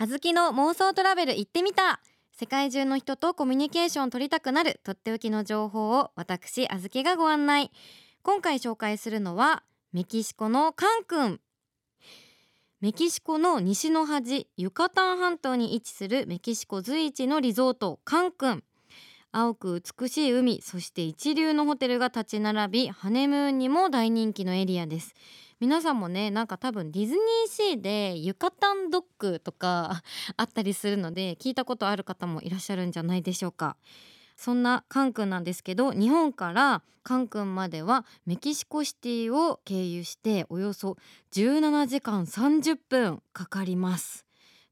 あずきの妄想トラベル行ってみた。世界中の人とコミュニケーションを取りたくなる。とっておきの情報を私あずきがご案内。今回紹介するのはメキシコのカン君。メキシコの西の端ユカタン半島に位置するメキシコ随一のリゾートカン君。青く美しい海そして一流のホテルが立ち並びハネムーンにも大人気のエリアです。皆さんもねなんか多分ディズニーシーでユカタンドッグとか あったりするので聞いたことある方もいらっしゃるんじゃないでしょうか。そんなカン君なんですけど日本からカン君まではメキシコシティを経由しておよそ17時間30分かかります。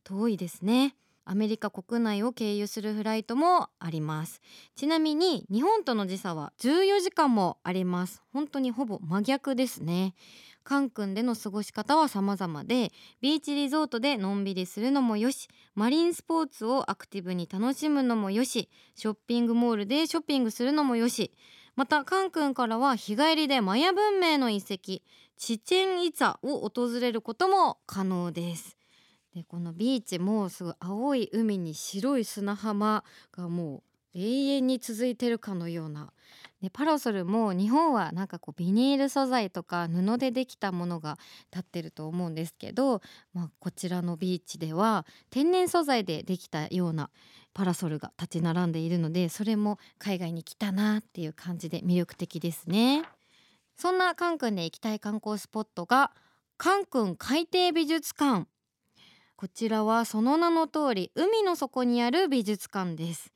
遠いですね。アメリカ国内を経由するフライトもあります。ちなみに日本との時差は14時間もあります。本当にほぼ真逆ですね。カン君での過ごし方は様々でビーチリゾートでのんびりするのもよしマリンスポーツをアクティブに楽しむのもよしショッピングモールでショッピングするのもよし。またカン君からは日帰りでマヤ文明の遺跡チチェンイツァを訪れることも可能です。でこのビーチもすごい青い海に白い砂浜がもう永遠に続いてるかのようなでパラソルも日本はなんかこうビニール素材とか布でできたものが立ってると思うんですけど、まあ、こちらのビーチでは天然素材でできたようなパラソルが立ち並んでいるのでそれも海外に来たなっていう感じで魅力的ですね。そんなカン君で行きたい観光スポットがカン君海底美術館こちらはその名の通り海の底にある美術館です。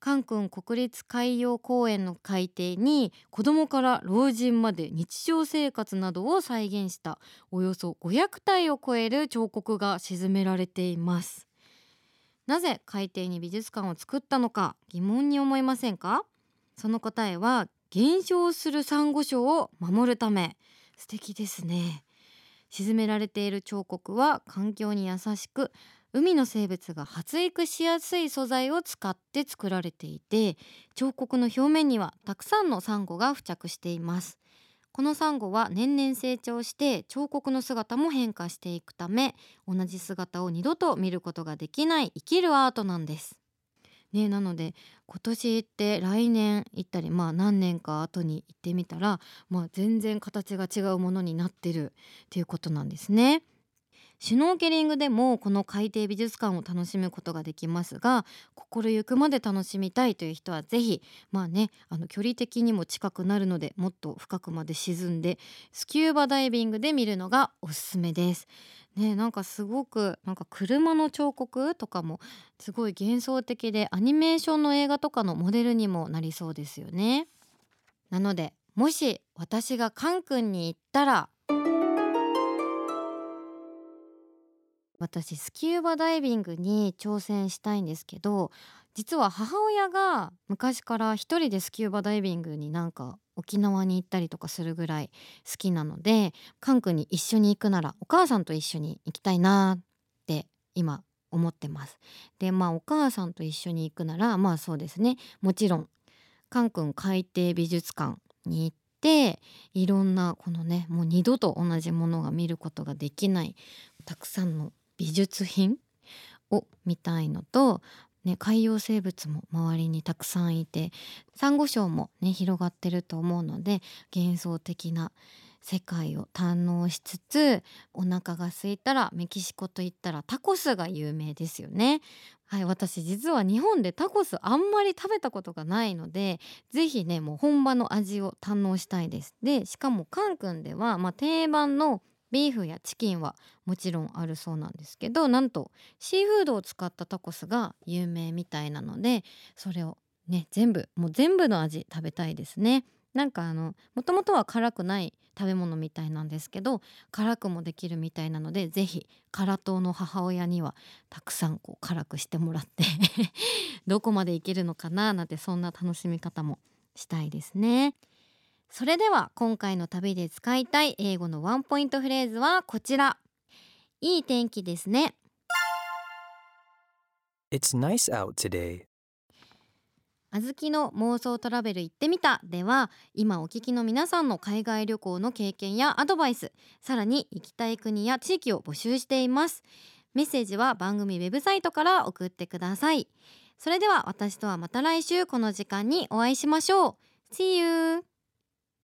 カン君国立海洋公園の海底に子供から老人まで日常生活などを再現したおよそ500体を超える彫刻が沈められています。なぜ海底に美術館を作ったのか疑問に思いませんか？その答えは減少するサンゴ礁を守るため。素敵ですね。沈められている彫刻は環境に優しく海の生物が発育しやすい素材を使って作られていて彫刻の表面にはたくさんのサンゴが付着しています。このサンゴは年々成長して彫刻の姿も変化していくため同じ姿を二度と見ることができない生きるアートなんです。ね、なので今年行って来年行ったりまあ何年か後に行ってみたら、まあ、全然形が違うものになってるっていうことなんですね。シュノーケリングでもこの海底美術館を楽しむことができますが心ゆくまで楽しみたいという人は是非まあねあの距離的にも近くなるのでもっと深くまで沈んでスキューバダイビングで見るのがおすすめです。ねなんかすごくなんか車の彫刻とかもすごい幻想的でアニメーションの映画とかのモデルにもなりそうですよね。なのでもし私がカン君に行ったら私スキューバダイビングに挑戦したいんですけど実は母親が昔から一人でスキューバダイビングになんか沖縄に行ったりとかするぐらい好きなのでカン君に一緒に行くならお母さんと一緒に行きたいなって今思ってます。でまあお母さんと一緒に行くならまあそうですねもちろんカン君海底美術館に行っていろんなこのねもう二度と同じものが見ることができないたくさんの美術品を見たいのとね、海洋生物も周りにたくさんいてサンゴ礁もね広がってると思うので幻想的な世界を堪能しつつお腹が空いたらメキシコといったらタコスが有名ですよね。はい、私実は日本でタコスあんまり食べたことがないので是非ねもう本場の味を堪能したいです。でしかもカン君では、まあ、定番のビーフやチキンはもちろんあるそうなんですけどなんとシーフードを使ったタコスが有名みたいなのでそれをね全部もう全部の味食べたいですね。なんかあのもともとは辛くない食べ物みたいなんですけど辛くもできるみたいなので是非辛党の母親にはたくさんこう辛くしてもらって どこまでいけるのかななんてそんな楽しみ方もしたいですね。それでは今回の旅で使いたい英語のワンポイントフレーズはこちら。いい天気ですね。It's nice out today. あずきの妄想トラベル行ってみた。では今お聞きの皆さんの海外旅行の経験やアドバイスさらに行きたい国や地域を募集しています。メッセージは番組ウェブサイトから送ってください。それでは私とはまた来週この時間にお会いしましょう。See you